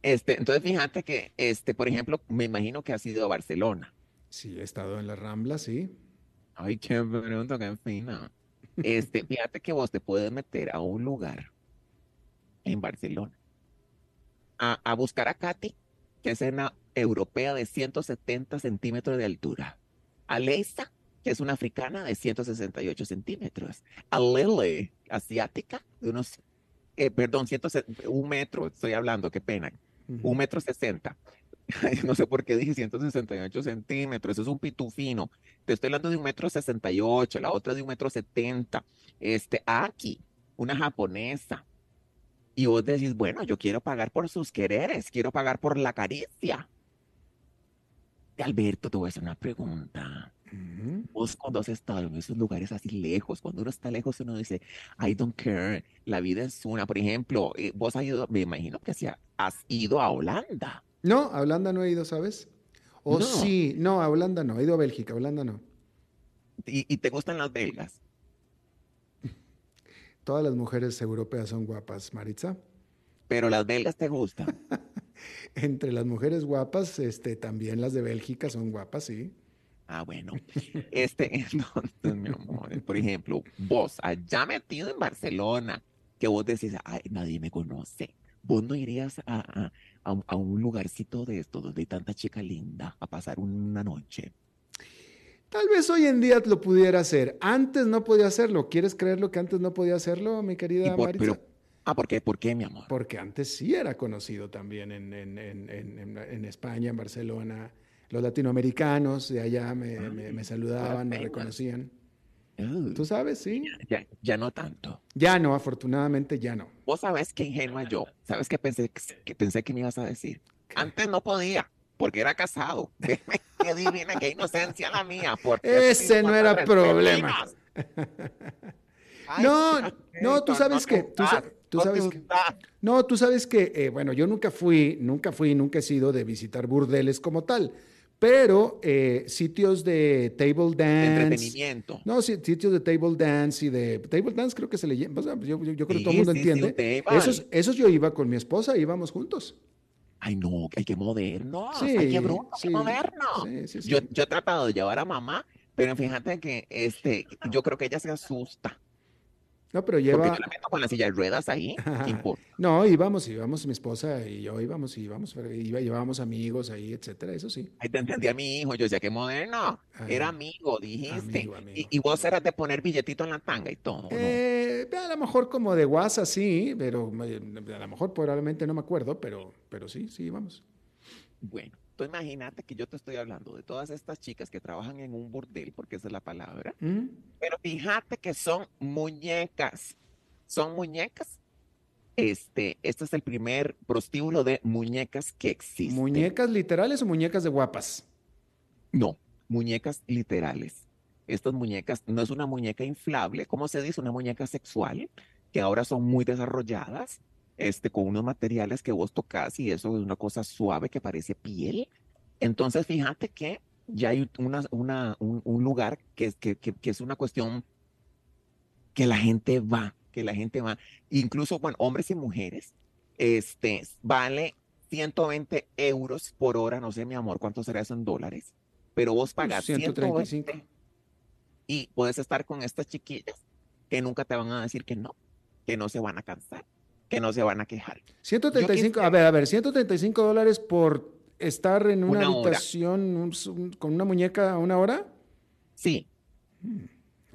Este, entonces fíjate que, este, por ejemplo, me imagino que has ido a Barcelona. Sí, he estado en la Rambla, sí. Ay, qué pregunta, qué fina. Este, fíjate que vos te puedes meter a un lugar en Barcelona a, a buscar a Katy, que es una europea de 170 centímetros de altura. A Leisa, que es una africana de 168 centímetros. A Lily, asiática, de unos, eh, perdón, 160 un metro, estoy hablando, qué pena, Ujú. un metro sesenta. No sé por qué dije 168 centímetros, eso es un pitufino. Te estoy hablando de un metro sesenta y ocho, la otra de un metro setenta. Este, Aki, una japonesa. Y vos decís, bueno, yo quiero pagar por sus quereres, quiero pagar por la caricia. Alberto, te voy a hacer una pregunta. Vos cuando has estado en esos lugares así lejos, cuando uno está lejos, uno dice, I don't care, la vida es una. Por ejemplo, eh, vos has ido, me imagino que has ido a Holanda. No, a Holanda no he ido, ¿sabes? O No. sí, no, a Holanda no, he ido a Bélgica, a Holanda no. ¿Y, y te gustan las belgas? Todas las mujeres europeas son guapas, Maritza. Pero las belgas te gustan. Entre las mujeres guapas, este, también las de Bélgica son guapas, sí. Ah, bueno. Este, entonces, mi amor, por ejemplo, vos allá metido en Barcelona, que vos decís, ay, nadie me conoce. Vos no irías a, a- a un- lugarcito de estos donde hay tanta chica linda a pasar una noche. Tal vez hoy en día lo pudiera hacer. Antes no podía hacerlo. ¿Quieres creerlo que antes no podía hacerlo, mi querida por- Maritza? pero, ah, ¿por qué? ¿Por qué, mi amor? Porque antes sí era conocido también en, en- en- en- España, en Barcelona. Los latinoamericanos de allá me, me- me saludaban, me reconocían. Uh, ¿Tú sabes? Sí. ya, ya no tanto. Ya no, afortunadamente ya no. Vos sabés qué ingenua yo. ¿Sabes qué pensé que pensé que me ibas a decir? Antes no podía, porque era casado. qué divina, qué inocencia la mía. porque Ese no era problema. Ay, No, no, tú sabes que- tú sabes no que-. No, tú sabes que, eh, bueno, yo nunca fui, nunca fui, nunca he sido de visitar burdeles como tal, pero eh, sitios de table De dance. entretenimiento. No, sí, sitios de table dance y de table dance creo que se le llama, sea, yo, yo- yo creo que todo el Sí, mundo sí, sí, entiende. table. esos, esos yo iba con mi esposa, íbamos juntos. Ay, no, hay que moderno. Sí, ay, qué bruto, sí, qué moderno. sí. Yo, yo he tratado de llevar a mamá, pero fíjate que este, yo creo que ella se asusta. No, pero Porque lleva, yo la meto con la silla de ruedas ahí. no, íbamos, íbamos, mi esposa y yo íbamos, íbamos, iba, llevábamos amigos ahí, etcétera, eso sí. Ahí te entendí a mi hijo. Yo decía, qué moderno. Era amigo, dijiste. Amigo, amigo. Y, y vos eras de poner billetito en la tanga y todo. ¿no? Eh, a lo mejor como de WhatsApp, sí, pero eh, a lo mejor probablemente no me acuerdo, pero, pero sí, sí, vamos. Bueno, tú imagínate que yo te estoy hablando de todas estas chicas que trabajan en un bordel, porque esa es la palabra. ¿Mm? Pero fíjate que son muñecas. Son muñecas. Este, este es el primer prostíbulo de muñecas que existe. ¿Muñecas literales o muñecas de guapas? No, muñecas literales. Estas muñecas no es una muñeca inflable, ¿cómo se dice? Una muñeca sexual, que ahora son muy desarrolladas, este, con unos materiales que vos tocas y eso es una cosa suave que parece piel. Entonces, fíjate que ya hay una, una- un, un lugar que, es- que, que- que es una cuestión que la gente va, que la gente va, incluso, bueno, hombres y mujeres, este, vale 120 euros por hora, no sé, mi amor, ¿cuánto será eso en dólares? Pero vos pagas 135. 120 y puedes estar con estas chiquillas que nunca te van a decir que no, que no se van a cansar, que no se van a quejar. 135, quise- a ver, a ver, 135 dólares por estar en una, habitación un- con una muñeca a una hora. Sí,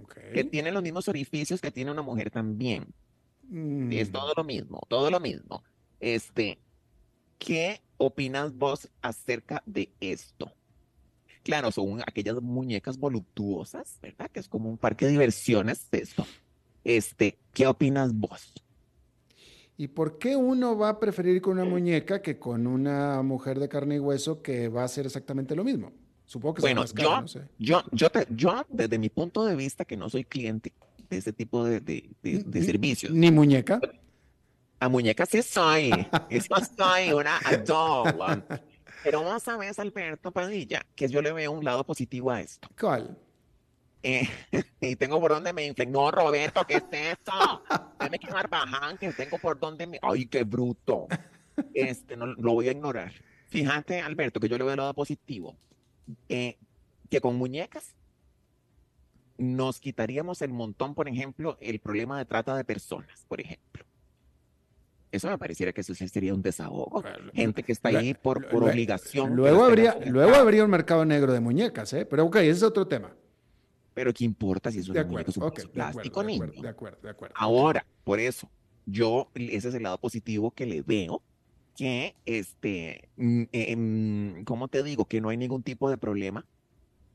Ok. que tiene los mismos orificios que tiene una mujer también. Mm, Es todo lo mismo, todo lo mismo. Este, ¿qué opinas vos acerca de esto? Claro, son aquellas muñecas voluptuosas, ¿verdad? Que es como un parque de diversiones esto. Este, ¿qué opinas vos? ¿Y por qué uno va a preferir con una muñeca que con una mujer de carne y hueso que va a hacer exactamente lo mismo? Supongo que Bueno, más caro, yo, no sé. yo, yo, te- yo, desde mi punto de vista, que no soy cliente de ese tipo de, de- de- servicios, Ni muñeca. a muñeca sí soy, eso soy una doll. Pero vos sabes, Alberto Padilla, que yo le veo un lado positivo a esto. ¿Cuál? Eh, y tengo por donde me inflen. No, Roberto, ¿qué es eso? Déjame que baján, que tengo por donde me. ¡Ay, qué bruto! Este, no, lo voy a ignorar. Fíjate, Alberto, que yo le veo el lado positivo. Eh, que con muñecas nos quitaríamos el montón, por ejemplo, el problema de trata de personas, por ejemplo. Eso me pareciera que eso sería un desahogo. Gente que está ahí por, por obligación. Luego habría, luego habría un mercado negro de muñecas, ¿eh? Pero ok, ese es otro tema. Pero ¿qué importa si es una muñeca, es un ok, pedazo de acuerdo, plástico, niño? de acuerdo, de acuerdo. Ahora, por eso, yo, ese es el lado positivo que le veo, que, este, mm, eh, mm, ¿cómo te digo? Que no hay ningún tipo de problema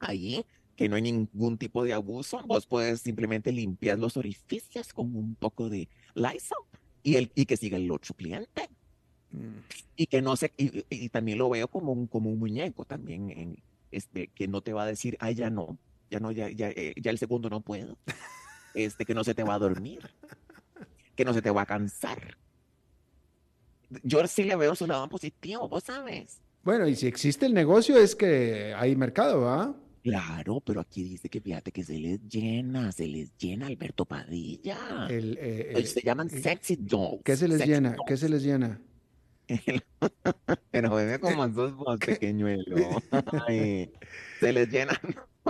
ahí, que no hay ningún tipo de abuso. Vos puedes simplemente limpiar los orificios con un poco de Lysol y, el, y que siga el otro cliente. Mm. Y que no se, y, y también lo veo como un, como un muñeco también, en, este, que no te va a decir, ay, ya no, ya no, ya, ya, eh, ya el segundo no puedo. Este, que no se te va a dormir, que no se te va a cansar. Yo sí le veo su lado positivo, vos sabes. Bueno, y si existe el negocio es que hay mercado, ¿va? Claro, pero aquí dice que fíjate que se les llena, se les llena Alberto Padilla. El, eh, eh, se llaman sexy dolls. ¿Qué se les llena? ¿Qué se les llena? Pero bebé como sos vos, pequeñuelo. Ay, se les llena.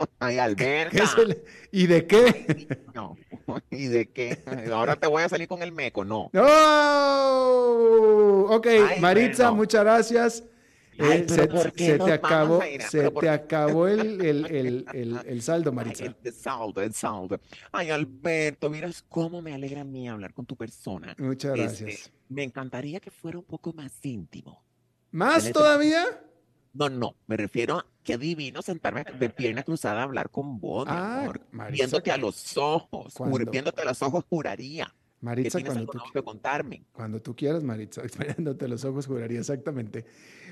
Ay, Alberta. ¿Qué se le- ¿Y de qué? No. ¿Y de qué? Ahora te voy a salir con el meco, no. ¡No! Ok, Ay, Maritza, bueno. muchas gracias. Ay, Eh, se ¿por qué se nos te acabó, se por te acabó el, el, el, el, el saldo, Maritza. el, el saldo, el saldo. Ay, Alberto, miras cómo me alegra a mí hablar con tu persona. Muchas Este, gracias. me encantaría que fuera un poco más íntimo. ¿Más todavía? No, no, me refiero a qué divino sentarme de pierna cruzada a hablar con vos, mi Ah, amor. Maritza, Viéndote a los ojos, Cuando- viéndote a los ojos, juraría que Maritza, tienes cuando algo tú, que contarme. cuando tú quieras, Maritza, mirándote los ojos, juraría exactamente.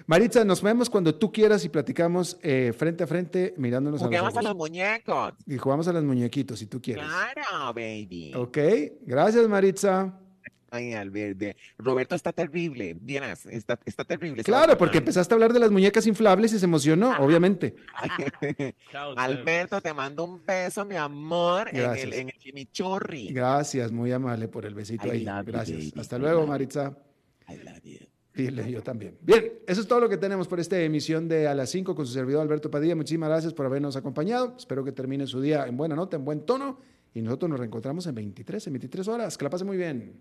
Maritza, nos vemos cuando tú quieras y platicamos eh, frente a frente, mirándonos a los Juguemos a los ojos. muñecos. Y jugamos a los muñequitos, si tú quieres. Claro, baby. Ok, gracias, Maritza. Ay, Alberto. Roberto está terrible. Vieras, está, está terrible. Claro, porque empezaste a hablar de las muñecas inflables y se emocionó, obviamente. Ay. Alberto, te mando un beso, mi amor, en el, Gracias. en el chimichurri. Gracias, muy amable por el besito I ahí. you, Gracias. Hasta luego. Maritza. I love you. Dile, yo también. Bien, eso es todo lo que tenemos por esta emisión de A las 5 con su servidor Alberto Padilla. Muchísimas gracias por habernos acompañado. Espero que termine su día en buena nota, en buen tono. Y nosotros nos reencontramos en 23, en 23 horas. Que la pase muy bien.